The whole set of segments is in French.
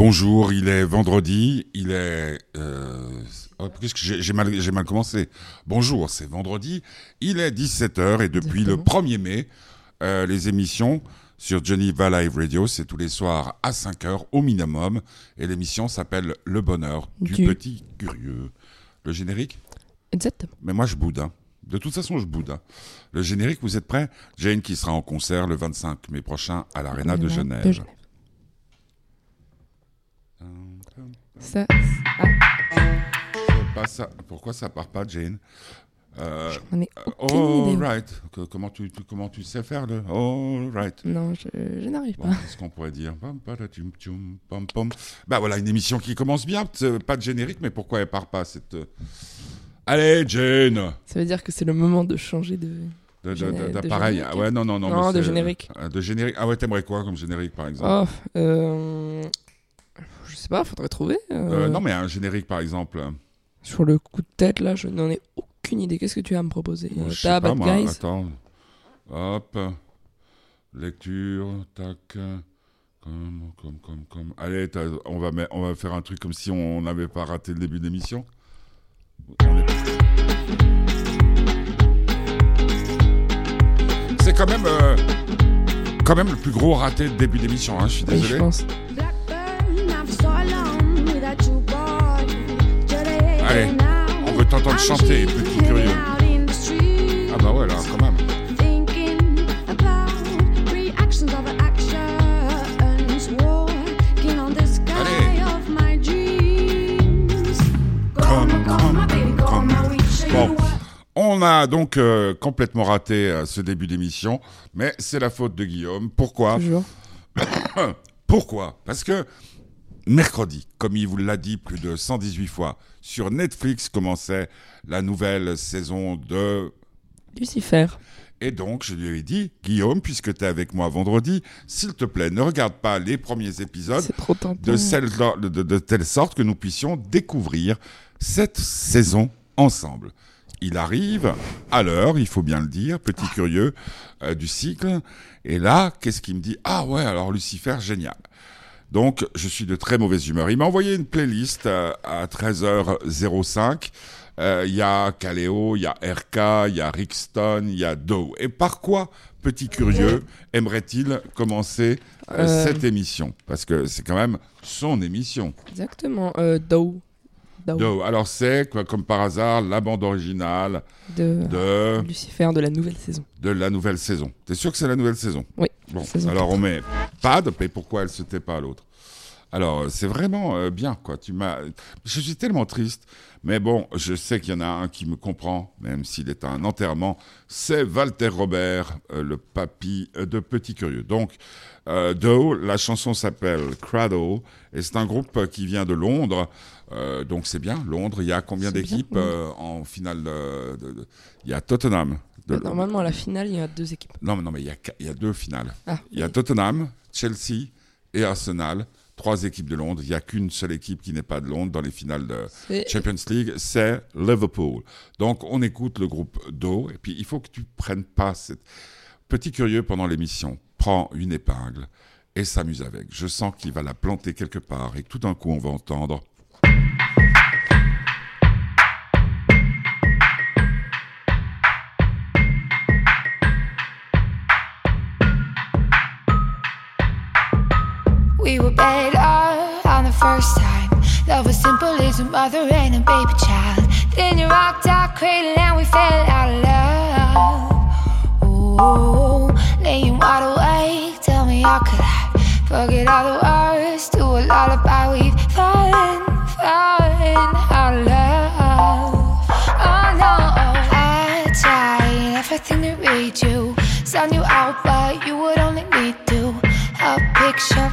Bonjour, il est vendredi, il est... Euh, oh, j'ai, mal, j'ai mal commencé. Bonjour, c'est vendredi, il est 17h et depuis le 1er mai, euh, les émissions sur Geneva Live Radio, c'est tous les soirs à 5h au minimum et l'émission s'appelle Le bonheur du, Du- petit curieux. Le générique Exactement. Mais moi je boude. hein. De toute façon, je boude. hein. Le générique, vous êtes prêts? Jane qui sera en concert le 25 mai prochain à l'Arena. De Genève. Ça, ah. Pourquoi ça part pas, Jane Euh, j'en ai aucune Oh, idée. right. Que- comment, tu, tu- comment tu sais faire le Oh, right. Non, je, je n'arrive Bon, pas. qu'est-ce qu'on pourrait dire. Bah voilà, une émission qui commence bien. Pas de générique, mais pourquoi elle part pas cette. euh, Allez, Jane Ça veut dire que c'est le moment de changer de. D'appareil. Ah ouais, non, non, non. Non, de générique. euh, De générique. Ah ouais, t'aimerais quoi comme générique, par exemple? Oh, euh, je sais pas, faudrait trouver. euh, Euh, Non, mais un générique, par exemple. Sur le coup de tête, là, je n'en ai aucune idée. Qu'est-ce que tu as à me proposer? Euh, je sais pas, Bad moi. Guys? Attends. Hop. Lecture. Tac. Comme, comme, comme, comme. Allez, on va, mettre- on va faire un truc comme si on n'avait pas raté le début de l'émission. On est- C'est quand même, euh, quand même le plus gros raté de début d'émission. Hein, je suis Oui, je désolé. pense. T'entendre chanter, petit curieux. Ah bah ouais, là, quand même. Come, come, come. Bon, on a donc euh, complètement raté euh, ce début d'émission, mais c'est la faute de Guillaume. Pourquoi? Toujours. Pourquoi? Parce que mercredi, comme il vous l'a dit plus de 118 fois, sur Netflix commençait la nouvelle saison de... Lucifer. Et donc, je lui ai dit, Guillaume, puisque tu es avec moi vendredi, s'il te plaît, ne regarde pas les premiers épisodes de, celle- de, de- de telle sorte que nous puissions découvrir cette saison ensemble. Il arrive à l'heure, il faut bien le dire, petit curieux euh, du cycle. Et là, qu'est-ce qu'il me dit? Ah ouais, alors Lucifer, génial. Donc, je suis de très mauvaise humeur. Il m'a envoyé une playlist euh, à 13h05. Euh, Il y a Kaleo, il y a RK, il y a Rixton, il y a Doe. Et par quoi, petit curieux, aimerait-il commencer Euh. cette émission? Parce que c'est quand même son émission. Exactement. Euh, Doe. Alors c'est, comme par hasard, la bande originale De de, Lucifer de la nouvelle saison. de la nouvelle saison. T'es sûr que c'est la nouvelle saison? Oui. Bon, Saison alors on met Pad, mais pourquoi elle se tait pas à l'autre? Alors, euh, c'est vraiment euh, bien, quoi. Tu m'as... Je suis tellement triste. Mais bon, je sais qu'il y en a un qui me comprend, même s'il est à un enterrement. C'est Walter Robert, euh, le papy euh, de Petit Curieux. Donc, euh, la chanson s'appelle Cradle, et c'est un groupe euh, qui vient de Londres. Euh, donc c'est bien, Londres. Il y a combien d'équipes euh, en finale de- de- de- Il y a Tottenham. de- Normalement, à la finale, il y a deux équipes. non, mais non, mais il y a, il y a deux finales. Ah, Il y a Tottenham, Chelsea et Arsenal. Trois équipes de Londres. Il n'y a qu'une seule équipe qui n'est pas de Londres dans les finales de Champions League, c'est Liverpool. Donc on écoute le groupe Do. Et puis il faut que tu prennes pas cette... Petit curieux pendant l'émission, prends une épingle et s'amuse avec. Je sens qu'il va la planter quelque part et que tout d'un coup on va entendre... first time. Love was simple as a mother and a baby child. Then you rocked our cradle and we fell out of love. Ooh, laying wide awake. Tell me how could I forget all the words to a lullaby? We've fallen, fallen out of love. Oh no, I tried everything to read you. Sound you out, but you would only lead to a picture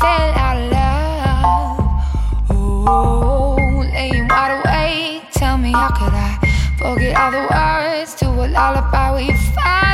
fell out of love. Oh, laying wide awake. Tell me how could I forget all the words to a lullaby we've fallen,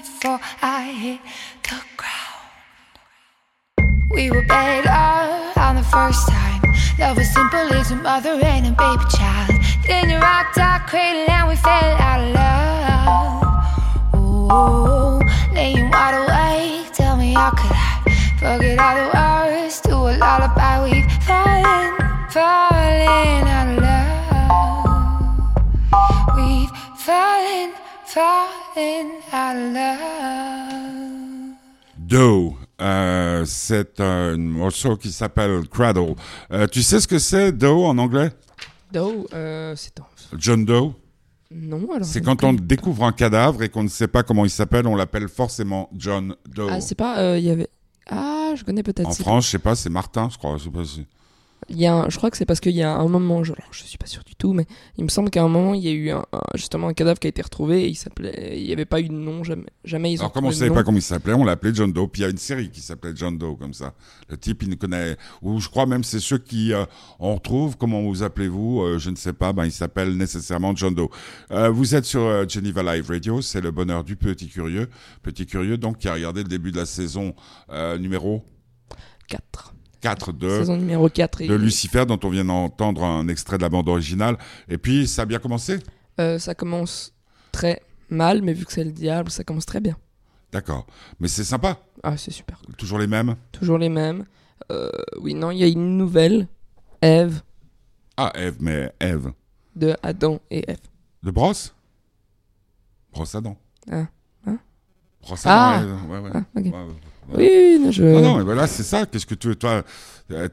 before I hit the ground. We were better on the first time. Love was simple as a mother and a baby child. Then you rocked our cradle and we fell out of love. Oh, laying wide awake. Tell me how could I forget all the words to a lullaby? We've fallen, fallen fallen, fallen out of love. Doe. Euh, c'est un morceau qui s'appelle Cradle. Euh, tu sais ce que c'est Doe en anglais? Doe, euh, c'est John Doe? Non, alors. C'est quand on découvre un cadavre et qu'on ne sait pas comment il s'appelle, on l'appelle forcément John Doe. Ah, c'est pas. euh, Il y avait. Ah, je connais peut-être. en France, je sais pas, c'est Martin, je crois. je sais pas si- Il y a un- je crois que c'est parce qu'il y a un moment, je, je suis pas sûr du tout, mais il me semble qu'à un moment, il y a eu un, un- justement un cadavre qui a été retrouvé et il s'appelait. Il n'y avait pas eu de nom, jamais, jamais ils ont Alors, comme on ne savait pas comment il s'appelait, on l'appelait John Doe. Puis il y a une série qui s'appelait John Doe, comme ça. Le type, il ne connaît. Ou je crois même c'est ceux qui. euh, on retrouve, comment vous appelez-vous? Euh, Je ne sais pas. Ben, il s'appelle nécessairement John Doe. Euh, vous êtes sur euh, Geneva Live Radio. C'est le bonheur du petit curieux. Petit curieux, donc, qui a regardé le début de la saison numéro? 4. 4 de. Saison numéro 4. Et, de Lucifer, dont on vient d'entendre un extrait de la bande originale. Et puis, ça a bien commencé? Euh, ça commence très mal, mais vu que c'est le diable, ça commence très bien. D'accord. Mais c'est sympa. Ah, c'est super. Toujours les mêmes? Toujours les mêmes. Euh, oui, non, il y a une nouvelle. Eve, Ah, Eve, mais Eve. de Adam et Eve. De brosse? Brosse dents. Ah. Hein? Brosse à Ah. ouais, ouais. Ah, ok. Ouais, ouais, ouais. Oui, je. Non, non, mais voilà, c'est ça. Qu'est-ce que tu toi?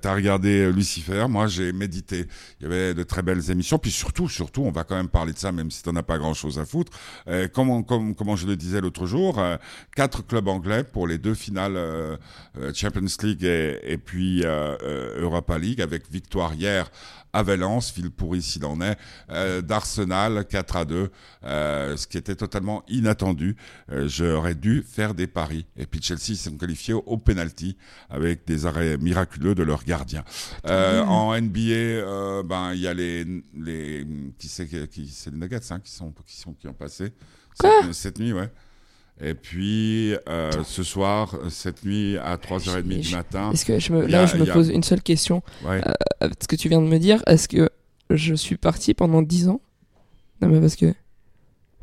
T'as regardé euh, Lucifer, moi j'ai médité. Il y avait de très belles émissions, puis surtout, surtout, on va quand même parler de ça, même si t'en as pas grand-chose à foutre. Euh, comme, comme, je le disais l'autre jour, euh, quatre clubs anglais pour les deux finales euh, euh, Champions League et, puis euh, euh, Europa League, avec victoire hier à Valence, ville pourrie s'il en est, euh, d'Arsenal 4 à 2, euh, ce qui était totalement inattendu. Euh, J'aurais dû faire des paris. Et puis Chelsea s'est qualifié au penalty avec des arrêts miraculeux de leurs gardiens. Euh, En NBA, euh, ben il y a les les qui c'est qui c'est les Nuggets hein, qui sont qui sont qui ont passé Quoi cette, cette nuit, ouais. Et puis euh, ce soir, cette nuit à 3h30 Mais du je- matin. Est-ce que je me, a- là, je me a- pose une seule question. Ouais. Avec ce que tu viens de me dire, est-ce que je suis parti pendant 10 ans? Non, mais parce que.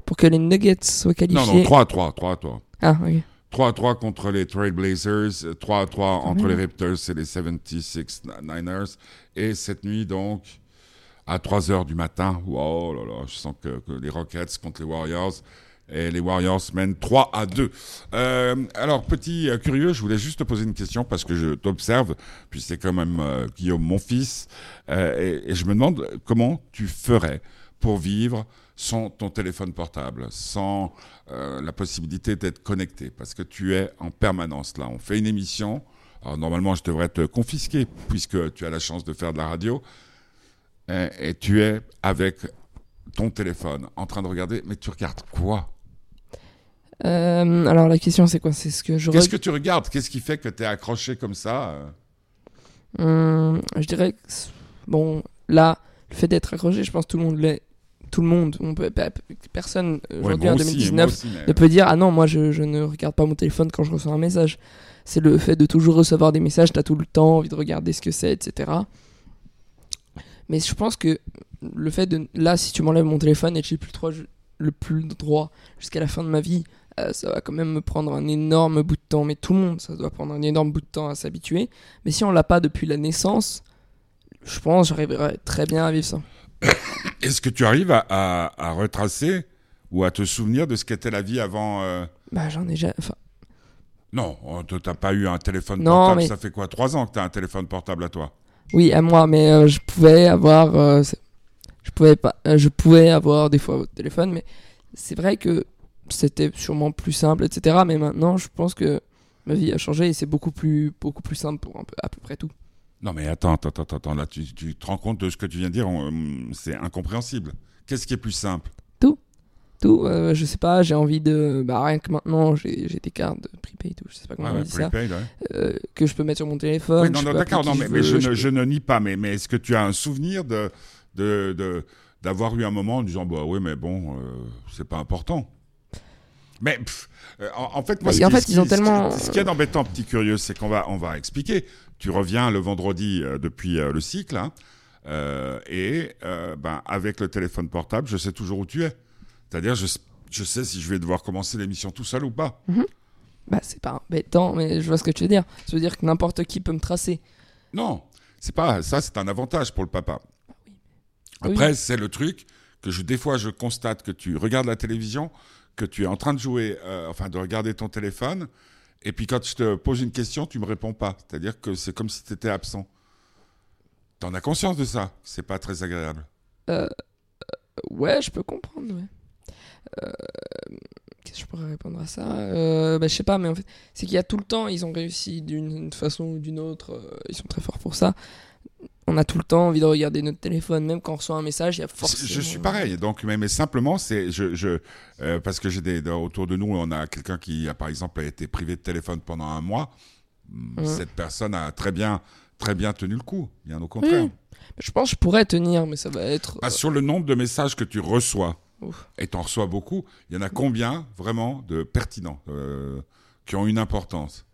Pour que les Nuggets soient qualifiés. Non, non, 3 à 3, 3 à 3. Ah, ok. 3 à 3 contre les Trailblazers, 3 à 3 entre les Raptors et les 76 Niners. Et cette nuit, donc, à 3 heures du matin, oh là là, je sens que, que les Rockets contre les Warriors. Et les Warriors mènent 3 à 2. Euh, alors, petit euh, curieux, je voulais juste te poser une question parce que je t'observe, puis c'est quand même euh, Guillaume, mon fils, euh, et, et je me demande comment tu ferais pour vivre sans ton téléphone portable, sans euh, la possibilité d'être connecté, parce que tu es en permanence là. On fait une émission, alors normalement je devrais te confisquer puisque tu as la chance de faire de la radio, et, et tu es avec ton téléphone en train de regarder, mais tu regardes quoi? Euh, alors, la question, c'est quoi? C'est ce que je. Qu'est-ce que tu regardes? Qu'est-ce qui fait que tu es accroché comme ça euh? Hum, je dirais que. Bon, là, le fait d'être accroché, je pense que tout le monde l'est. Tout le monde. On peut, personne Ouais, aujourd'hui moi en aussi, 2019 moi aussi, mais- ne peut dire Ah non, moi je, je ne regarde pas mon téléphone quand je reçois un message. C'est le fait de toujours recevoir des messages, t'as tout le temps envie de regarder ce que c'est, etc. Mais je pense que le fait de. Là, si tu m'enlèves mon téléphone et que j'ai plus le droit, le plus droit jusqu'à la fin de ma vie, euh, ça va quand même me prendre un énorme bout de temps. Mais tout le monde, ça doit prendre un énorme bout de temps à s'habituer. Mais si on l'a pas depuis la naissance, je pense que j'arriverai très bien à vivre ça. Est-ce que tu arrives à, à- à retracer ou à te souvenir de ce qu'était la vie avant euh, Bah, j'en ai jamais. Enfin, Non, oh, t'as pas eu un téléphone Non, portable. mais- Ça fait quoi Trois ans que t'as un téléphone portable à toi? Oui, à moi, mais euh, je pouvais avoir, euh, je pouvais pas, je pouvais avoir des fois votre téléphone, mais c'est vrai que c'était sûrement plus simple, etc. Mais maintenant, je pense que ma vie a changé et c'est beaucoup plus, beaucoup plus simple pour un peu, à peu près tout. Non, mais attends, attends, attends, attends. Là, tu, tu te rends compte de ce que tu viens de dire hum, C'est incompréhensible. Qu'est-ce qui est plus simple? Tout, euh, je sais pas, j'ai envie de, bah rien que maintenant, j'ai des cartes de prepaid ou je sais pas comment Ouais, on dit ça, ouais. euh, que je peux mettre sur mon téléphone. Oui, non, d'accord, non, mais, je, ne, peux- je ne nie pas. Mais, mais est-ce que tu as un souvenir de, de, de- d'avoir eu un moment en disant, bah oui, mais bon, euh, c'est pas important Mais pff, euh, en, en fait, moi, ce en qui- fait, ce qui- ils ont ce qui- tellement- Ce qui est embêtant, petit curieux, c'est qu'on va, on va expliquer. Tu reviens le vendredi euh, depuis euh, le cycle, hein, euh, et ben, avec le téléphone portable, je sais toujours où tu es. C'est-à-dire, je, je sais si je vais devoir commencer l'émission tout seul ou pas. Bah c'est pas embêtant, mais je vois ce que tu veux dire. Ça veut dire que n'importe qui peut me tracer. Non, c'est pas ça, c'est un avantage pour le papa. Oui. Après, c'est le truc que je, des fois, je constate que tu regardes la télévision, que tu es en train de jouer, euh, enfin, de regarder ton téléphone, et puis quand je te pose une question, tu me réponds pas. C'est-à-dire que c'est comme si tu étais absent. T'en as conscience de ça C'est pas très agréable. Ouais, je peux comprendre, ouais. Euh, Qu'est-ce que je pourrais répondre à ça? Euh, bah, Je sais pas, mais en fait, c'est qu'il y a tout le temps, ils ont réussi d'une façon ou d'une autre, euh, ils sont très forts pour ça. On a tout le temps envie de regarder notre téléphone, même quand on reçoit un message, il y a forcément... Je suis pareil. Donc, mais, mais simplement, c'est je, je euh, parce que j'ai des autour de nous, on a quelqu'un qui a par exemple a été privé de téléphone pendant un mois. Mhm. Cette personne a très bien très bien tenu le coup. Bien au contraire. Oui. Je pense que je pourrais tenir, mais ça va être... Ah, sur le nombre de messages que tu reçois, Ouf. et tu en reçois beaucoup, il y en a combien vraiment de pertinents, euh, qui ont une importance?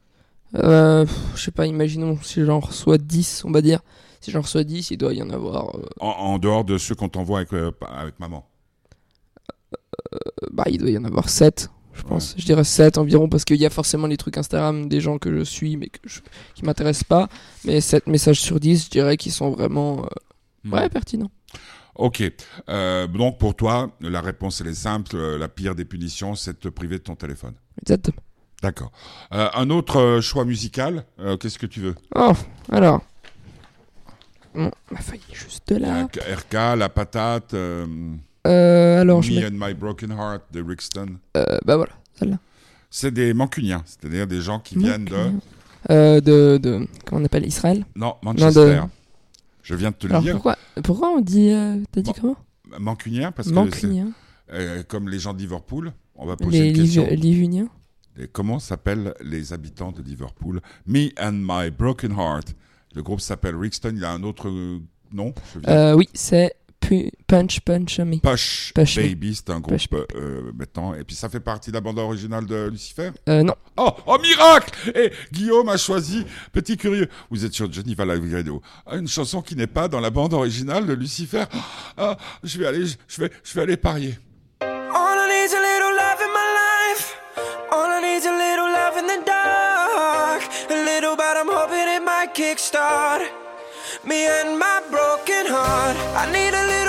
Euh, je sais pas, imaginons si j'en reçois 10, on va dire. Si j'en reçois 10, il doit y en avoir... euh, en, en dehors de ceux qu'on t'envoie avec, euh, avec maman bah, il doit y en avoir 7, je pense. Je dirais 7 environ, parce qu'il y a forcément les trucs Instagram des gens que je suis, mais que je, qui m'intéressent pas. Mais 7 messages sur 10, je dirais qu'ils sont vraiment euh, ouais, pertinents. Ok. Euh, donc pour toi, la réponse elle est simple. euh, La pire des punitions, c'est de te priver de ton téléphone. Exactement. D'accord. Euh, un autre euh, choix musical, euh, qu'est-ce que tu veux? Oh, alors. Bon, ma feuille est juste là. RK, La Patate, euh, Euh, alors, je Me mets... and My Broken Heart de Rixton. euh, bah voilà, celle-là. C'est des mancuniens, c'est-à-dire des gens qui viennent de... Euh, de, de. Comment on appelle Israël? Non, Manchester. de- Je viens de te le Alors dire. pourquoi, pourquoi on dit. T'as dit Bon, comment? Mancunien, parce que Mancunien. comme les gens de Liverpool, on va poser Les une question. Liv- Livuniens Et comment s'appellent les habitants de Liverpool? Me and My Broken Heart. Le groupe s'appelle Rixton. Il a un autre euh, nom. Euh, Oui, c'est Pu- Punch Punch Me. Push, Push Me. Baby, c'est un groupe euh, euh, maintenant. Et puis ça fait partie de la bande originale de Lucifer? Euh, non. Oh, oh miracle Et Guillaume a choisi, petit curieux, vous êtes sur Live Radio, une chanson qui n'est pas dans la bande originale de Lucifer. Ah, je vais aller, je vais, je vais aller parier. Kickstart me and my broken heart. I need a little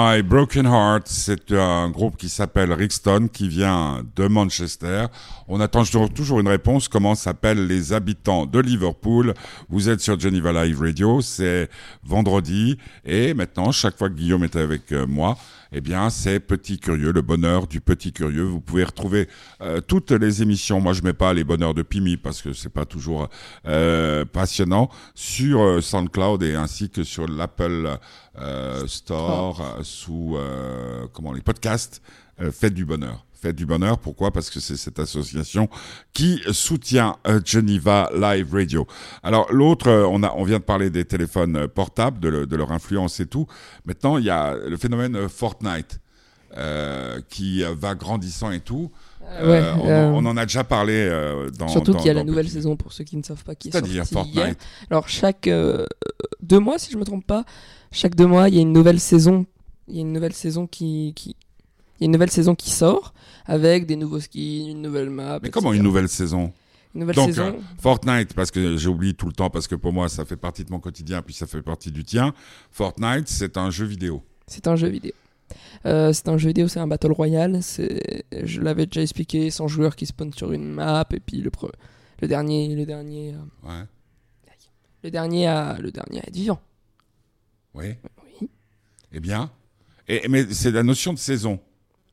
My Broken Heart, c'est un groupe qui s'appelle Rixton, qui vient de Manchester. On attend toujours- une réponse. Comment s'appellent les habitants de Liverpool? Vous êtes sur Geneva Live Radio, c'est vendredi. Et maintenant, chaque fois que Guillaume est avec euh, moi, eh bien, c'est Petit Curieux, le bonheur du Petit Curieux. Vous pouvez retrouver euh, toutes les émissions. Moi, je mets pas les bonheurs de Pimi parce que c'est pas toujours euh, passionnant sur euh, SoundCloud et ainsi que sur l'Apple euh, Store sous euh, comment les podcasts. Euh, Faites du bonheur. Faites du bonheur. Pourquoi? Parce que c'est cette association qui soutient euh, Geneva Live Radio. Alors l'autre, euh, on a, on vient de parler des téléphones euh, portables, de, le- de leur influence et tout. Maintenant, il y a le phénomène Fortnite euh, qui va grandissant et tout. Euh, ouais, on, euh, on en a déjà parlé euh, dans. Surtout qu'il y a la nouvelle Petit- saison pour ceux qui ne savent pas qui est C'est-à-dire sortie hier. Fortnite. Alors chaque deux mois, si je me trompe pas, chaque deux mois, il y a une nouvelle saison. Il y a une nouvelle saison qui, qui... il y a une nouvelle saison qui sort avec des nouveaux skins, une nouvelle map. Mais comment une nouvelle saison Une nouvelle Donc, saison euh, Fortnite, parce que j'oublie tout le temps, parce que pour moi, ça fait partie de mon quotidien, puis ça fait partie du tien. Fortnite, c'est un jeu vidéo. C'est un jeu vidéo. Euh, c'est un jeu vidéo, c'est un battle royale. C'est, je l'avais déjà expliqué, 100 joueurs qui spawnent sur une map et puis le pre- le dernier, le dernier, euh, Ouais. le dernier à, le dernier à être vivant. Oui. Oui. Eh bien. Et, mais c'est la notion de saison.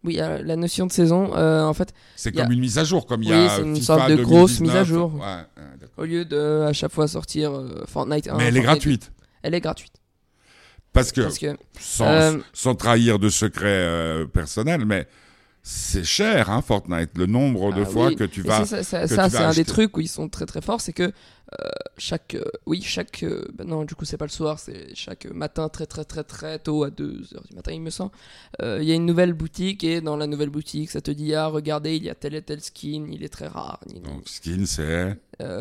Oui, la notion de saison, euh, en fait, C'est a- comme une mise à jour, comme il y a une FIFA sorte de grosse 2019. mise à jour. Ouais, ouais, d'accord. au lieu de à chaque fois sortir euh, Fortnite 1, mais elle est gratuite. 2, Elle est gratuite. Parce que, Parce que sans, euh, sans trahir de secret euh, personnel, mais c'est cher, hein, Fortnite. Le nombre de Ah fois oui. que tu vas. ça, ça, ça, que ça, tu c'est un des trucs où ils sont très très forts, c'est que euh, chaque, euh, oui, chaque, euh, bah non, du coup c'est pas le soir, c'est chaque matin très très très très tôt à 2h du matin il me semble, il y a une nouvelle boutique et dans la nouvelle boutique ça te dit ah regardez il y a tel et tel skin, il est très rare, Donc, skin, c'est.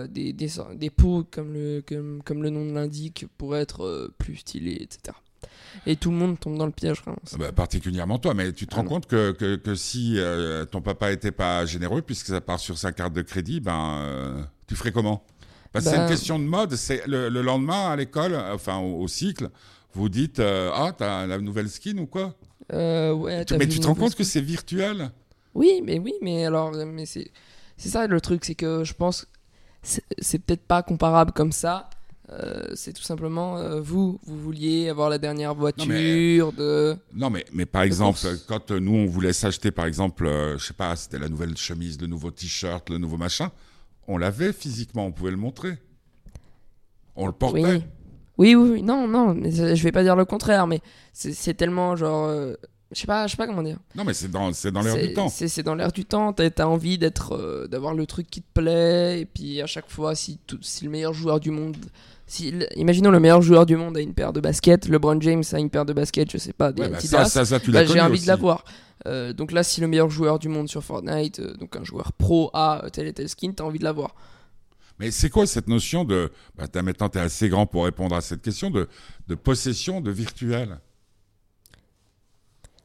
des, des, des pots comme le, comme, comme le nom l'indique pour être plus stylé, etc. Et tout le monde tombe dans le piège. vraiment. Ah bah, particulièrement toi, mais tu te Ah rends non. compte que, que, que si euh, ton papa était pas généreux, puisque ça part sur sa carte de crédit, ben euh, tu ferais comment? Parce c'est une question de mode. C'est le, le lendemain à l'école, enfin au, au cycle, vous dites euh, ah t'as la nouvelle skin ou quoi? Ouais, Mais tu te rends compte que c'est virtuel? Oui, mais oui, mais alors, mais c'est, ça le truc, c'est que je pense, c'est peut-être pas comparable comme ça. Euh, c'est tout simplement euh, vous, vous vouliez avoir la dernière voiture de. Non, mais, mais par exemple, course. quand euh, nous on voulait s'acheter, par exemple, euh, je sais pas, c'était la nouvelle chemise, le nouveau t-shirt, le nouveau machin, on l'avait physiquement, on pouvait le montrer. On le portait. Oui. Oui, oui, oui, non, non, mais je vais pas dire le contraire, mais c'est, tellement genre, je sais pas, je sais pas comment dire. Non, mais c'est dans, dans l'air du temps. C'est, dans l'air du temps. T'as, t'as envie d'être, d'avoir le truc qui te plaît. Et puis à chaque fois, si, tout- si le meilleur joueur du monde, si, imaginons le meilleur joueur du monde a une paire de baskets, LeBron James a une paire de baskets, je sais pas, des Ouais, bah, ça, ça, ça, tu bah, j'ai envie aussi. de l'avoir. Euh, donc là, si le meilleur joueur du monde sur Fortnite, euh, donc un joueur pro a euh, tel et tel skin, t'as envie de l'avoir. Mais c'est quoi cette notion de. Bah, maintenant, tu es assez grand pour répondre à cette question de, de possession de virtuel?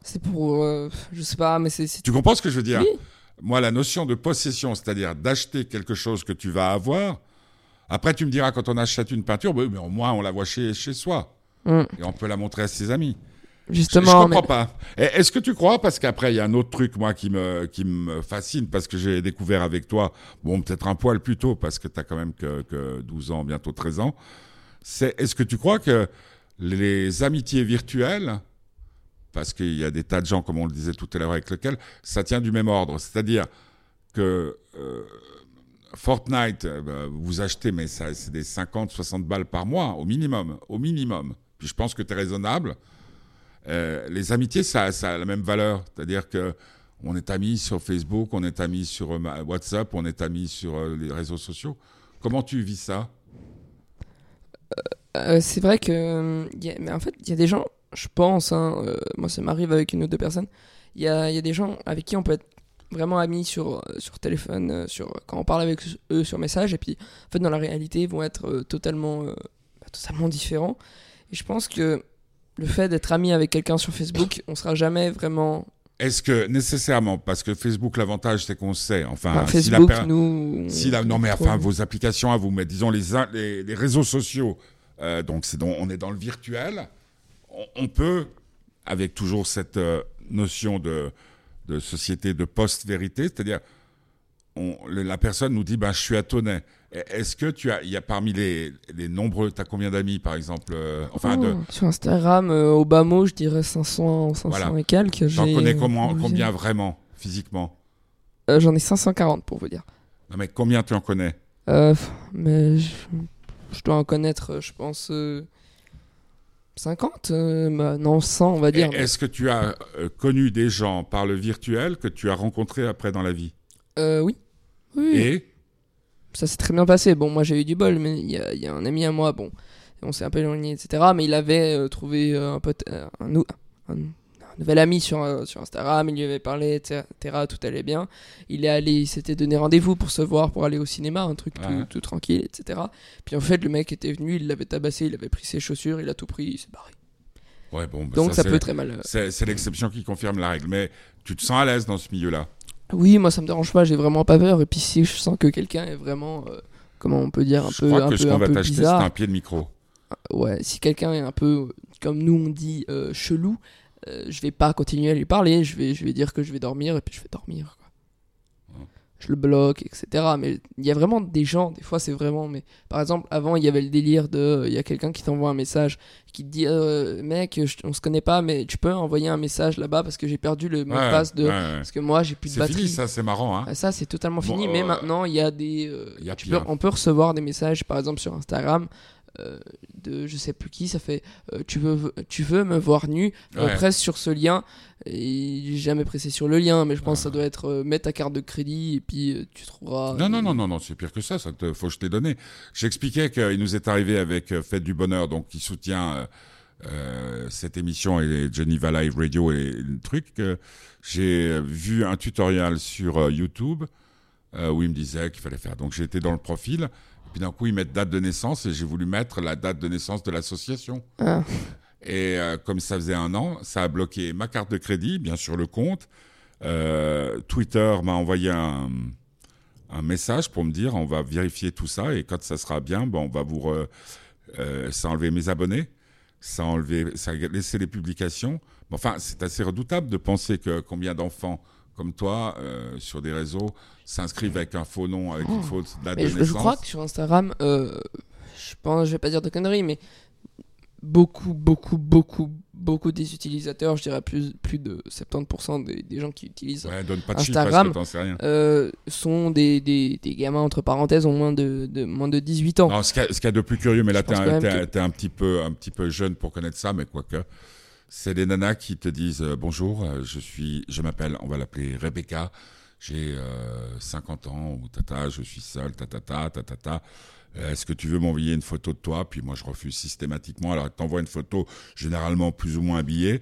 C'est pour, euh, je sais pas, mais c'est, c'est- Tu comprends ce que je veux dire? Oui. Moi, la notion de possession, c'est-à-dire d'acheter quelque chose que tu vas avoir. Après, tu me diras, quand on achète une peinture, bah mais au moins, on la voit chez, chez soi. Mm. Et on peut la montrer à ses amis. Je, je justement. comprends mais- pas. Est-ce que tu crois Parce qu'après, il y a un autre truc, moi, qui me, qui me fascine, parce que j'ai découvert avec toi, bon, peut-être un poil plus tôt, parce que tu as quand même que, que 12 ans, bientôt 13 ans. C'est, est-ce que tu crois que les amitiés virtuelles, parce qu'il y a des tas de gens, comme on le disait tout à l'heure avec lequel, ça tient du même ordre. C'est-à-dire que euh, Fortnite, euh, bah, vous achetez, mais c'est des 50, 60 balles par mois, au minimum. Au minimum. Puis je pense que tu es raisonnable. Euh, les amitiés, ça, a la même valeur. C'est-à-dire que on est amis sur Facebook, on est amis sur euh, WhatsApp, on est amis sur les réseaux sociaux. Comment tu vis ça? C'est vrai que. mais en fait, il y a des gens, je pense, hein, moi ça m'arrive avec une ou deux personnes, il y a des gens avec qui on peut être vraiment amis sur, euh, sur téléphone, euh, sur, quand on parle avec eux sur message, et puis en fait, dans la réalité, ils vont être euh, totalement, euh, bah, totalement différents. Et je pense que le fait d'être ami avec quelqu'un sur Facebook, on sera jamais vraiment. Est-ce que nécessairement, parce que Facebook, l'avantage, c'est qu'on sait, enfin, Enfin, si la nous. Si la, on- non, mais enfin, vos applications à vous, mais disons les, les, les réseaux sociaux, euh, donc c'est on est dans le virtuel, on, on peut avec toujours cette euh, notion de, de société de post-vérité, c'est-à-dire on, le- la personne nous dit ben, je suis à Tonnet. E- Est-ce que tu as, il y a parmi les, les nombreux, tu as combien d'amis par exemple euh, Enfin, de, Oh, Sur Instagram, euh, au bas mot, je dirais 500, 500 Voilà. et quelques. j'ai- connais comment, combien vraiment, physiquement Euh, J'en ai 540 pour vous dire. Non mais combien tu en connais? Euh, mais je, je dois en connaître, je pense, 50 euh, bah, Non, 100, on va dire. Est-ce que tu as euh, connu des gens par le virtuel que tu as rencontrés après dans la vie? Euh, oui. Oui, Et? Ça s'est très bien passé. Bon, moi j'ai eu du bol, mais il y a, il y a un ami à moi, bon, on s'est un peu éloigné, etc. Mais il avait euh, trouvé un, pote, un nouvel ami sur, euh, sur Instagram, il lui avait parlé, etc. Tout allait bien. Il est allé, il s'était donné rendez-vous pour se voir, pour aller au cinéma, un truc tout, tranquille, etc. Puis en fait, le mec était venu, il l'avait tabassé, il avait pris ses chaussures, il a tout pris, il s'est barré. ouais, bon, bah, Donc ça, peut très mal. euh, C'est l'exception qui confirme la règle. Mais tu te sens à l'aise dans ce milieu-là? Oui, moi ça me dérange pas, j'ai vraiment pas peur. Et puis si je sens que quelqu'un est vraiment, euh, comment on peut dire, un Je peu, crois un que peu, ce qu'on va t'acheter, c'est un pied de micro. Ouais, si quelqu'un est un peu, comme nous on dit, euh, chelou, euh, je vais pas continuer à lui parler. Je vais, je vais dire que je vais dormir et puis je vais dormir. Quoi. Ouais. Je le bloque, etc. Mais il y a vraiment des gens, des fois c'est vraiment. Mais par exemple, avant il y avait le délire de, il y a quelqu'un qui t'envoie un message qui te dit, euh, mec, je- on se connaît pas, mais tu peux envoyer un message là-bas parce que j'ai perdu le mot de passe de, parce que moi j'ai plus de C'est batterie. fini, ça, c'est marrant. Hein Ah, Ça, c'est totalement Bon, fini, mais euh, maintenant, il y a des. il y a tu pire. peux- on peut recevoir des messages, par exemple, sur Instagram, de je sais plus qui, ça fait euh, tu, veux, tu veux me voir nu, euh, Ouais. presse sur ce lien. Et j'ai jamais pressé sur le lien, mais je pense que ça doit être euh, mets ta carte de crédit et puis euh, tu trouveras. Non, non, non, non, non, c'est pire que ça, ça te, faut que je t'ai donné. J'expliquais qu'il nous est arrivé avec euh, Fête du Bonheur, donc qui soutient euh, euh, cette émission et Geneva Live Radio et le truc, que j'ai vu un tutoriel sur euh, YouTube euh, où il me disait qu'il fallait faire. Donc été dans le profil, puis d'un coup ils mettent date de naissance et j'ai voulu mettre la date de naissance de l'association. Ah. Et euh, comme ça faisait un an, ça a bloqué ma carte de crédit, bien sûr le compte. Euh, Twitter m'a envoyé un, un message pour me dire on va vérifier tout ça et quand ça sera bien, bon, on va vous re- euh, ça a enlevé mes abonnés, ça a enlevé, ça a laissé les publications. Enfin, c'est assez redoutable de penser que combien d'enfants comme toi sur des réseaux s'inscrivent avec un faux nom, avec une fausse date Mais de je, naissance. je crois que sur Instagram, euh, je pense, je vais pas dire de conneries, mais beaucoup, beaucoup, beaucoup, beaucoup des utilisateurs, je dirais plus, plus de 70% des, des gens qui utilisent Ouais, donne pas de chiffres Instagram, parce que t'en sais rien. euh, sont des, des, des gamins entre parenthèses ont moins de, de moins de 18 ans. Non, ce qu'il y, a- y de plus curieux, mais là, Je pense t'es quand un, que- petit peu, un petit peu jeune pour connaître ça, mais quoique, c'est des nanas qui te disent euh, bonjour, je suis, je m'appelle, on va l'appeler Rebecca, j'ai euh, 50 ans ou tata, je suis seule, tatata, tatata. Euh, Est-ce que tu veux m'envoyer une photo de toi? Puis moi, je refuse systématiquement. Alors, elle t'envoie une photo, généralement plus ou moins habillée.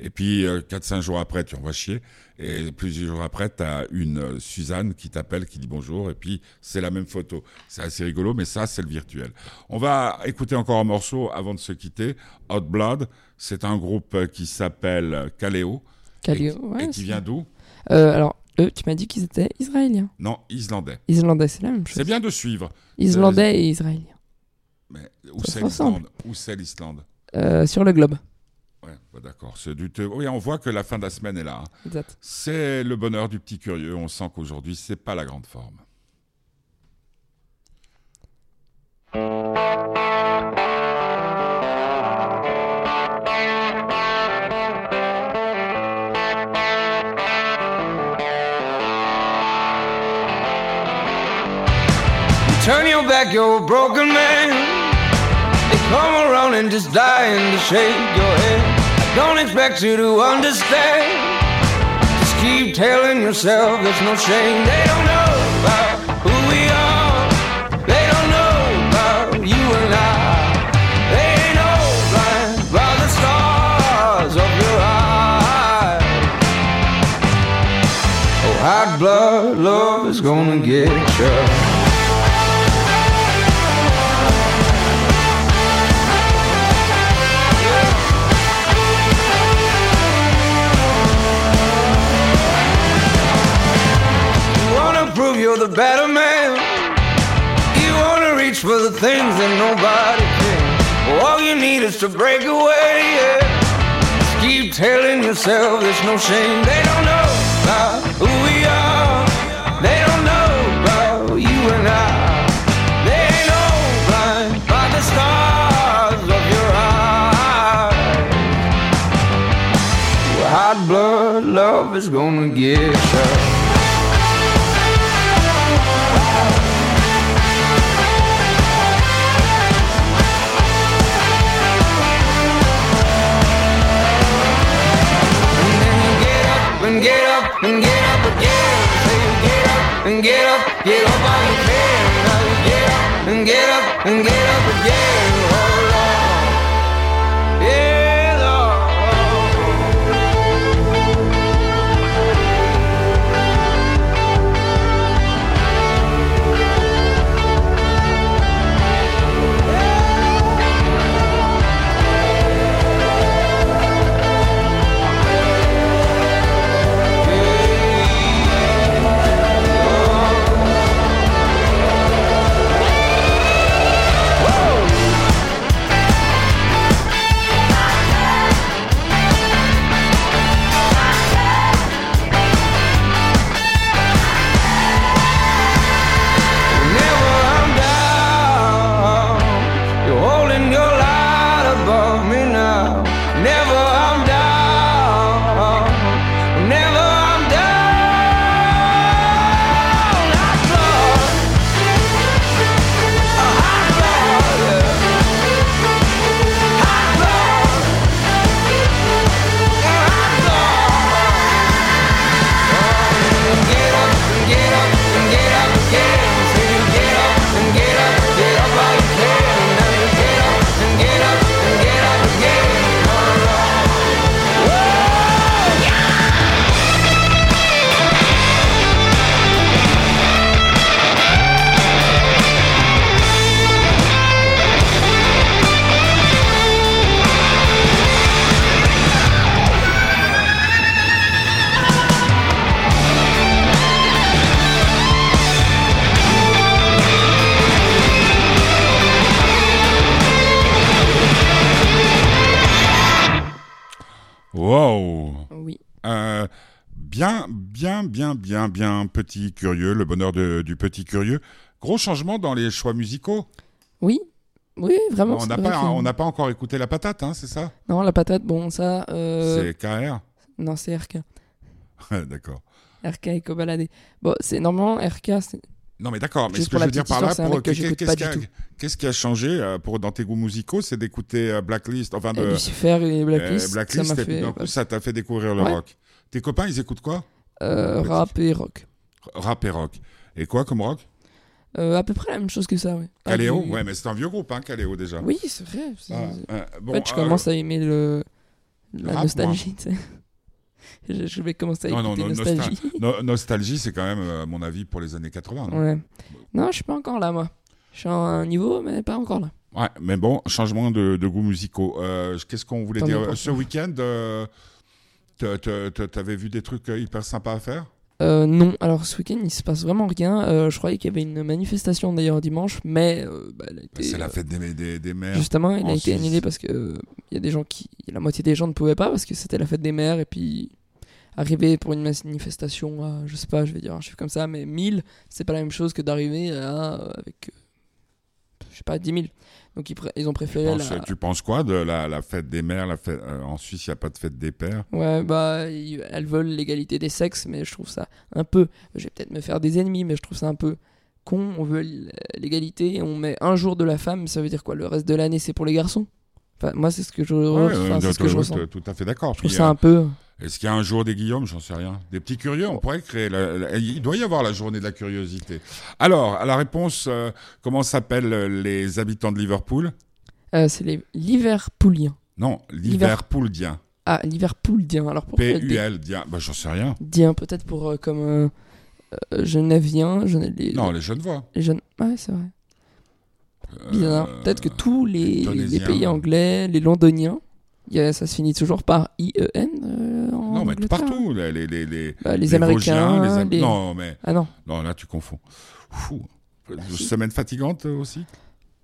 Et puis, euh, 4-5 jours après, tu envoies chier. Et plusieurs jours après, tu as une euh, Suzanne qui t'appelle, qui dit bonjour. Et puis, c'est la même photo. C'est assez rigolo, mais ça, c'est le virtuel. On va écouter encore un morceau avant de se quitter. Hot Blood, c'est un groupe euh, qui s'appelle Kaleo. Calio, et, ouais, et qui vient d'où? Euh, alors, eux, tu m'as dit qu'ils étaient israéliens. Non, islandais. Islandais, c'est la même chose. C'est bien de suivre. Islandais et israéliens. Mais où c'est l'Islande? Où c'est l'Islande? Euh, sur le globe. Ouais, bah d'accord. Te- Oui, on voit que la fin de la semaine est là. hein. Exact. C'est le bonheur du petit curieux. On sent qu'aujourd'hui, c'est pas la grande forme. Your back, you're a broken man. They come around and just dying to shake your head. I don't expect you to understand. Just keep telling yourself there's no shame. They don't know about who we are. They don't know about you and I. They ain't no blind by the stars of your eyes. Oh, hot blood love is gonna get you. You the things that nobody can. All you need is to break away. Yeah. Just keep telling yourself there's no shame. They don't know about who we are. They don't know about you and I. They ain't no blind by the stars of your eyes. Hot blood love is gonna get you. Get up on the bed, get up and get up and get up. Bien, bien, bien, petit curieux, le bonheur de- du petit curieux. Gros changement dans les choix musicaux. Oui. Oui, vraiment. on n'a vrai pas, que- on n'a pas encore écouté la patate, hein, c'est ça? Non, la patate, bon, ça. euh, C'est KR. Non, c'est RK. d'accord. RK et Cobaladé. Bon, c'est normalement RK, Non, mais d'accord. Mais ce que je veux dire par là, pour qu'est-ce du tout. qu'est-ce qui a changé euh, pour dans tes goûts musicaux, c'est d'écouter euh, Blacklist, enfin de euh, Lucifer et Blacklist. euh, Blacklist, ça m'a et puis fait d'un coup, ça t'a fait découvrir le Ouais. rock. Tes copains, ils écoutent quoi? Euh, rap et rock. Rap et rock. Et quoi comme rock? Euh, à peu près la même chose que ça. Ah, Caléo du- Ouais, mais c'est un vieux groupe, hein, Caléo déjà. Oui, c'est vrai. Ah, euh, bon, en fait, je commence à aimer le... la rap, nostalgie, tu sais. Je, je vais commencer à Non, non, écouter non, nostalgie. No- Nostalgie, c'est quand même, à mon avis, pour les années 80. non? Ouais. Non, je suis pas encore là, moi. Je suis à un niveau, mais pas encore là. Ouais, mais bon, changement de, de goûts musicaux. Euh, Qu'est-ce qu'on voulait dire? Ce week-end, euh, te- te- te- t'avais vu des trucs euh, hyper sympas à faire? Euh, non, alors ce week-end il se passe vraiment rien. Euh, je croyais qu'il y avait une manifestation d'ailleurs dimanche, mais euh, bah, été, C'est la fête des, des, des mères. justement, il en a été annulé parce que euh, il y a des gens qui, la moitié des gens ne pouvaient pas parce que c'était la fête des mères et puis arriver pour une manifestation, à, je sais pas, je vais dire un chiffre comme ça, mais 1000, c'est pas la même chose que d'arriver avec, je sais pas, 10 000. Donc ils, ont Tu préféré penses, la... tu penses quoi de la, la fête des mères la fête, euh, En Suisse, il n'y a pas de fête des pères? Ouais, bah, ils- elles veulent l'égalité des sexes, mais je trouve ça un peu. Je vais peut-être me faire des ennemis, mais je trouve ça un peu con. On veut l'égalité et on met un jour de la femme, ça veut dire quoi? Le reste de l'année, c'est pour les garçons? Moi, c'est ce que je, Ouais, enfin, c'est ce que je ressens. tout- Tout à fait d'accord. Je trouve Puis, ça euh, un peu. Est-ce qu'il y a un jour des Guillaume J'en sais rien. Des petits curieux, on pourrait créer. la- la- il doit y avoir la journée de la curiosité. Alors, à la réponse, euh, comment s'appellent euh, les habitants de Liverpool? Euh, c'est les Liverpooliens. Non, Liver- Liverpooldiens. Ah, Liverpooldiens. Alors pourquoi le D P-U-L, dien. Bah, j'en sais rien. Dien, peut-être pour euh, comme euh, euh, Geneviens, Gene- les, Non, les Genevois. les jeunes. Ouais, c'est vrai. Bizarre. Euh, Peut-être que tous les, pays anglais, les londoniens, il y a- ça se finit toujours par I-E-N euh, en Non, mais Angleterre. partout. Les, les, les, les, Bah, les Américains, Vosgiens, les Non, mais Ah non. non, là, tu confonds. Fou. si. Semaine fatigante euh, aussi?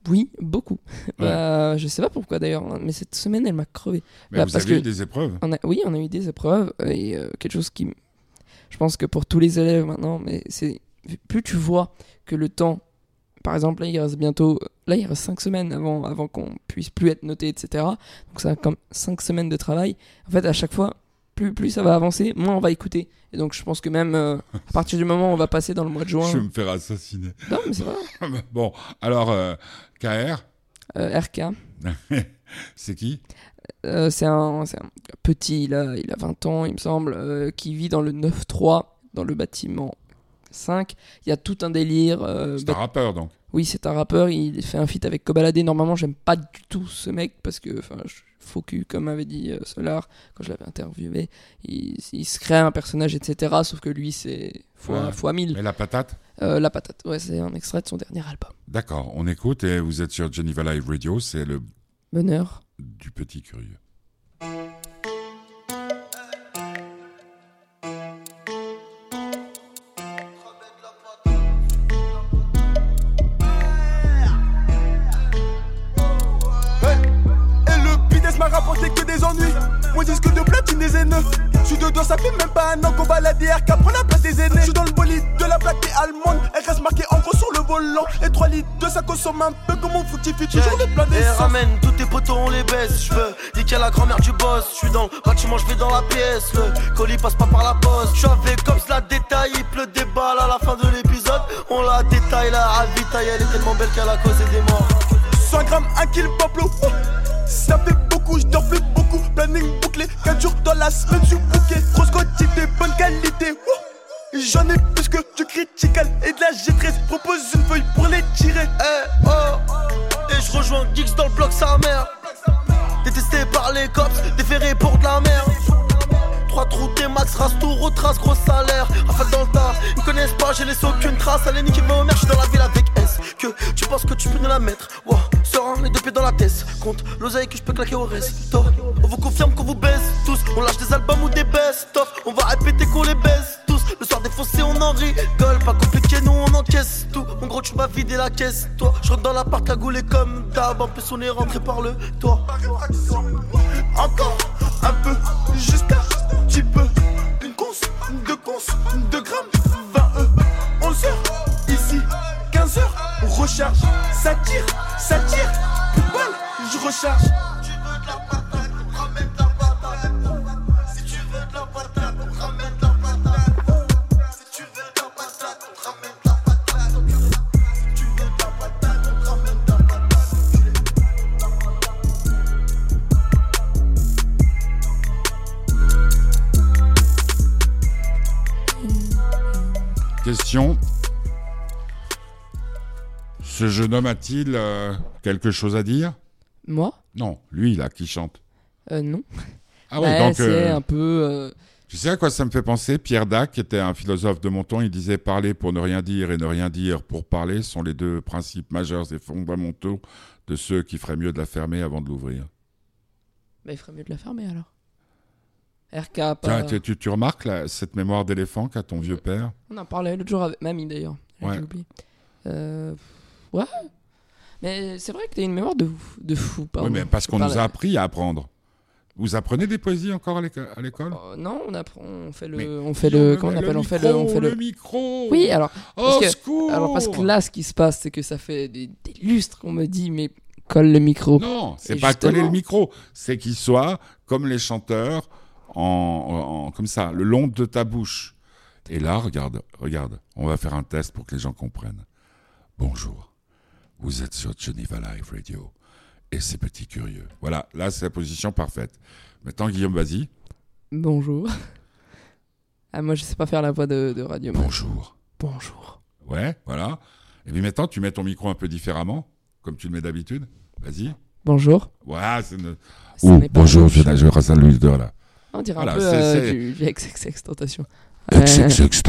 Oui, beaucoup. Bah, je sais pas pourquoi d'ailleurs, hein, mais cette semaine elle m'a crevé. Mais Bah, vous parce avez que- eu des épreuves. On a, oui, on a eu des épreuves et euh, quelque chose qui, je pense que pour tous les élèves maintenant, mais c'est plus tu vois que le temps, par exemple là il reste bientôt, là il reste 5 semaines avant, avant qu'on puisse plus être noté, etc. Donc ça a comme 5 semaines de travail. En fait à chaque fois, plus, plus ça va avancer, moins on va écouter. Et donc je pense que même euh, à partir du moment où on va passer dans le mois de juin, Je vais me faire assassiner. non mais c'est vrai, bon, alors, euh, KR, Euh, RK, c'est qui? C'est un, petit, il a, il a 20 ans, il me semble, qui vit dans le 9-3, dans le bâtiment 5. Il y a tout un délire. euh, C'est bah- un rappeur, donc. oui, c'est un rappeur, il fait un feat avec Kobalade. Normalement, j'aime pas du tout ce mec parce que, enfin, je- faux cul, comme avait dit euh, Solar quand je l'avais interviewé. Il, il se crée un personnage, etc. Sauf que lui, c'est fois, Ouais. fois 1000. Mais la patate Euh, la patate, ouais, c'est un extrait de son dernier album. D'accord, on écoute et vous êtes sur Geneva Live Radio, c'est le Bonheur. du petit curieux. Ennuis. Mon disque de platine des haineux. Je suis dedans, ça fait même pas un an qu'on va la DRK prend la place des aînés. Je suis dans le bolide de la plaque des allemande. Elle reste marquée en gros sur le volant. Et 3 litres de ça consomme un peu comme on fructifie toujours le plein Et ramène tous tes potos, on les baisse. Je veux niquer la grand-mère du boss. Je suis dans le bâtiment, je vais dans la pièce. Le colis passe pas par la poste. Je suis avec comme cela détail. Il pleut des balles à la fin de l'épisode. On la détaille, la ravitaille. Elle est tellement belle qu'elle a causé des morts. 100 grammes, 1 kill. Ouh. Ça fait beaucoup, je dors plus beaucoup. Planning bouclé, 4 jours dans la semaine, suis bouquet. Grosse quantité, bonne qualité. J'en ai plus que du critical et de la G13. Propose une feuille pour les tirer. Eh oh Et je rejoins Geeks dans le bloc sa mère Détesté par les cops, déféré pour de la merde Trois trous, des max, race tout, retrace, gros salaire. Rafale dans le tas, ils connaissent pas, j'ai laissé aucune trace. Allez niquer vos mères, je suis dans la ville avec S. Que tu penses que tu peux nous la mettre? Wow, serein, les deux pieds dans la tête. Compte l'oseille que je peux claquer au resto. On vous confirme qu'on vous baisse tous. On lâche des albums ou des best-of. On va répéter qu'on les baisse tous Le soir défoncé on en rigole Pas compliqué nous on encaisse tout Mon gros tu m'as vidé la caisse toi Je rentre dans l'appart cagoulé comme d'hab En plus on est rentré par le toit Encore un peu, juste un petit peu. Une conce, deux conces, deux grammes, 20 E. 11 heures, ici, 15 heures, on recharge. Ça tire, ça tire, plus de je recharge. Tu veux de la Ce jeune homme a-t-il euh, quelque chose à dire? Moi? Non, lui là qui chante. Euh, Non. Ah ouais, Ouais, donc c'est euh, un peu. euh, tu sais à quoi ça me fait penser? Pierre Dac, qui était un philosophe de mon temps, il disait parler pour ne rien dire et ne rien dire pour parler sont les deux principes majeurs et fondamentaux de ceux qui feraient mieux de la fermer avant de l'ouvrir. Bah, il ferait mieux de la fermer alors. RK, pas... Tu, tu- tu remarques là, cette mémoire d'éléphant qu'a ton vieux père? On en parlait l'autre jour avec mamie d'ailleurs. J'ai Ouais. oublié. Euh, ouais. Mais c'est vrai que t'as une mémoire de, de fou. Pardon. Oui, mais parce qu'on nous a appris à apprendre. Vous apprenez des poésies encore à l'éco- à l'école? Oh, non, on apprend, on fait le, Mais- on fait le, comment on appelle, on fait le, on fait le micro Oui, alors, Oh, parce que- alors parce que là, ce qui se passe, c'est que ça fait des, des lustres qu'on me dit, mais colle le micro. Non, c'est pas justement- coller le micro, c'est qu'il soit comme les chanteurs, en, en- en- comme ça, le long de ta bouche. Et là, regarde, regarde, on va faire un test pour que les gens comprennent. Bonjour, vous êtes sur Geneva Live Radio et c'est petit curieux. Voilà, là c'est la position parfaite. Maintenant, Guillaume, vas-y. Bonjour. Ah, moi, je sais pas faire la voix de, de radio. Bonjour. Bonjour. Ouais, voilà. Et puis maintenant, tu mets ton micro un peu différemment, comme tu le mets d'habitude. Vas-y. Bonjour. Voilà, c'est une... Ouh, bonjour, je, je rassalue de là. On dirait Voilà, un peu c'est- euh, du, du XXX Tentation. Ouais, XXX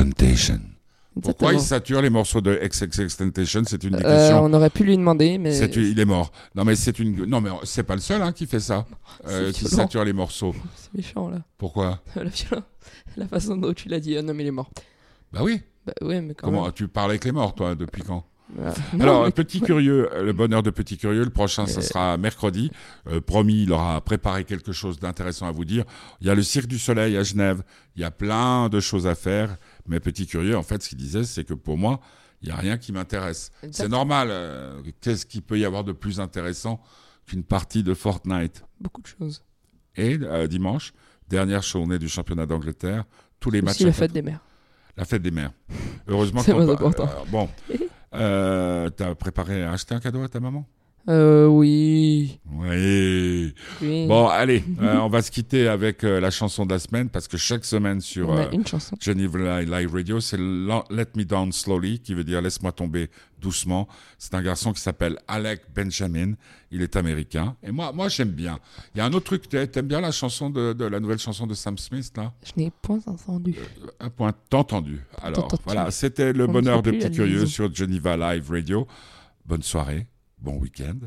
Pourquoi il sature les morceaux de XXX Temptation? C'est une des Euh, questions. on aurait pu lui demander, mais. Une- il est mort. Non, mais c'est une. Non, mais c'est pas le seul hein, qui fait ça, euh, qui sature les morceaux. C'est méchant, là. Pourquoi? La, violence- la façon dont tu l'as dit. Ah non, mais il est mort. Bah oui. Bah ouais, mais quand Comment même. tu parles avec les morts, toi, depuis quand? Non, Alors, mais- petit curieux, euh, le bonheur de petit curieux, le prochain, ça sera mercredi. Euh, promis, il aura préparé quelque chose d'intéressant à vous dire. Il y a le Cirque du Soleil à Genève. Il y a plein de choses à faire. Mais petit curieux, en fait, ce qu'il disait, c'est que pour moi, il n'y a rien qui m'intéresse. C'est normal. euh, Qu'est-ce qu'il peut y avoir de plus intéressant qu'une partie de Fortnite? Beaucoup de choses. Et euh, dimanche, dernière journée du championnat d'Angleterre, tous les matchs. À la fête des mères. La fête des mères. Heureusement C'est pa- important. euh, bon, t'as préparé à acheter un cadeau à ta maman? Euh, oui. Oui. oui. Bon, allez, euh, on va se quitter avec euh, la chanson de la semaine parce que chaque semaine sur euh. Geneva Live Radio, c'est Let Me Down Slowly, qui veut dire Laisse-moi tomber doucement. C'est un garçon qui s'appelle Alec Benjamin. Il est américain. Et moi, moi j'aime bien. Il y a un autre truc, t'a- t'aimes bien la chanson de, de la nouvelle chanson de Sam Smith, là? Je n'ai point entendu. Un point entendu. Alors, voilà, c'était le bonheur de plus la Petit Curieux sur Geneva Live Radio. Bonne soirée, bon week-end.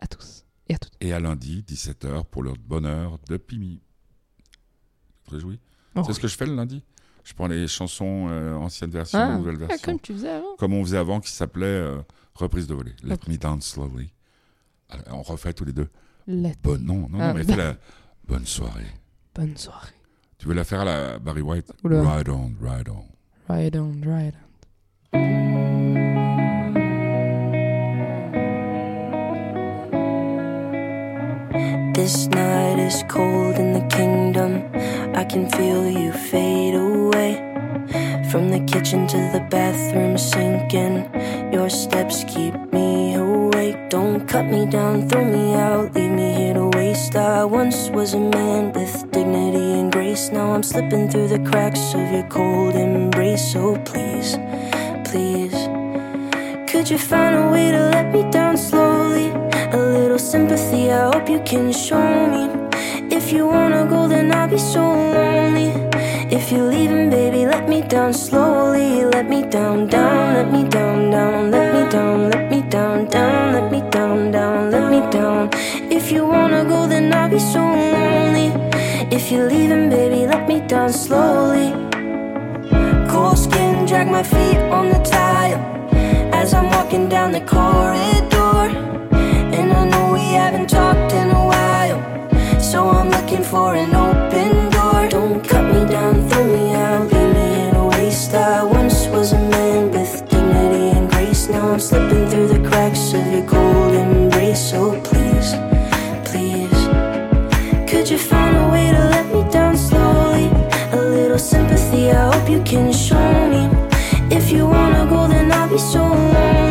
À tous et à toutes. Et à lundi, 17h, pour le bonheur de Pimi. Réjouis? Oh, C'est ce que je fais le lundi Je prends les chansons euh, anciennes versions, Ah, nouvelles ah, versions. comme tu faisais avant. Comme on faisait avant, qui s'appelait euh, Reprise de volée. Let me down slowly. Alors, on refait tous les deux. Let- Bonne, non, non, Ah. non, mais fais la bonne soirée. Bonne soirée. Tu veux la faire à la Barry White? Oula. Ride on, ride on. Ride on, ride on. This night is cold in the kingdom. I can feel you fade away. From the kitchen to the bathroom sinking. Your steps keep me awake. Don't cut me down, throw me out, leave me here to waste. I once was a man with dignity and grace. Now I'm slipping through the cracks of your cold embrace. So please, please. Could you find a way to let me down slowly? Sympathy, I hope you can show me. If you wanna go, then I'll be so lonely. If you're leaving, baby, let me down slowly. Let me down, down, let me down, down, let me down, let me down, down, let me down, down, let me down. If you wanna go, then I'll be so lonely. If you're leaving, baby, let me down slowly. Cold skin, drag my feet on the tile as I'm walking down the corridor. We haven't talked in a while, so I'm looking for an open door. Don't cut me down, throw me out, leave me in a waste. I once was a man with dignity and grace. Now I'm slipping through the cracks of your cold embrace. So please, please. Could you find a way to let me down slowly? A little sympathy, I hope you can show me. If you wanna go, then I'll be so lonely.